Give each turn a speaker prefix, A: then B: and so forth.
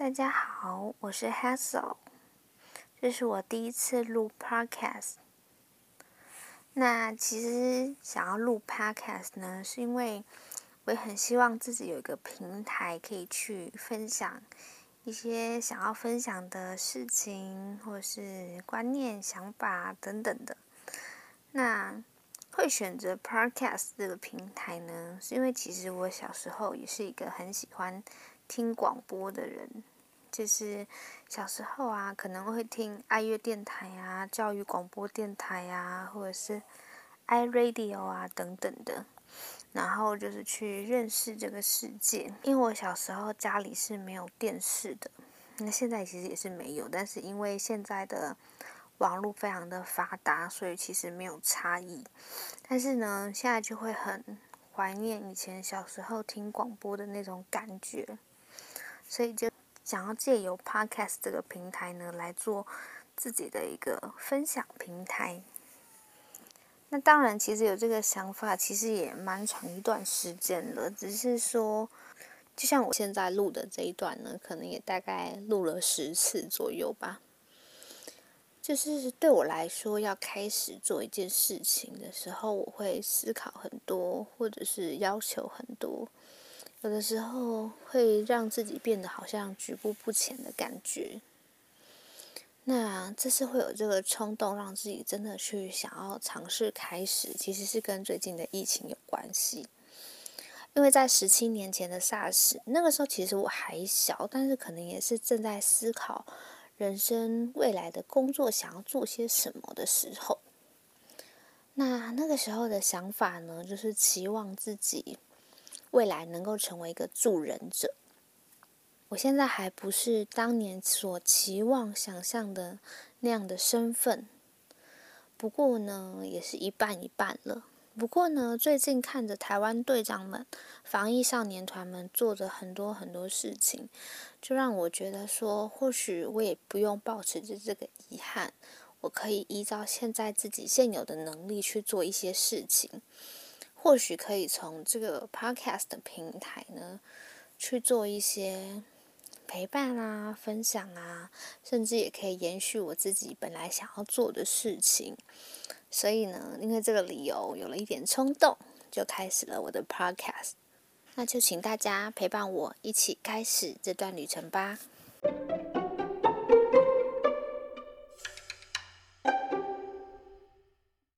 A: 大家好，我是 Hazel，这是我第一次录 Podcast。那其实想要录 Podcast 呢，是因为我也很希望自己有一个平台可以去分享一些想要分享的事情，或是观念、想法等等的。那会选择 Podcast 这个平台呢，是因为其实我小时候也是一个很喜欢听广播的人，就是小时候啊，可能会听爱乐电台啊、教育广播电台啊，或者是 iRadio 啊等等的，然后就是去认识这个世界。因为我小时候家里是没有电视的，那现在其实也是没有，但是因为现在的网络非常的发达，所以其实没有差异。但是呢，现在就会很怀念以前小时候听广播的那种感觉，所以就想要借由 Podcast 这个平台呢来做自己的一个分享平台。那当然，其实有这个想法，其实也蛮长一段时间了。只是说，就像我现在录的这一段呢，可能也大概录了十次左右吧。就是对我来说，要开始做一件事情的时候，我会思考很多，或者是要求很多。有的时候会让自己变得好像举步不前的感觉。那这次会有这个冲动，让自己真的去想要尝试开始，其实是跟最近的疫情有关系。因为在十七年前的 SARS，那个时候其实我还小，但是可能也是正在思考。人生未来的工作想要做些什么的时候，那那个时候的想法呢，就是期望自己未来能够成为一个助人者。我现在还不是当年所期望、想象的那样的身份，不过呢，也是一半一半了。不过呢，最近看着台湾队长们、防疫少年团们做着很多很多事情，就让我觉得说，或许我也不用保持着这个遗憾，我可以依照现在自己现有的能力去做一些事情。或许可以从这个 podcast 的平台呢，去做一些陪伴啊、分享啊，甚至也可以延续我自己本来想要做的事情。所以呢，因为这个理由有了一点冲动，就开始了我的 podcast。那就请大家陪伴我一起开始这段旅程吧。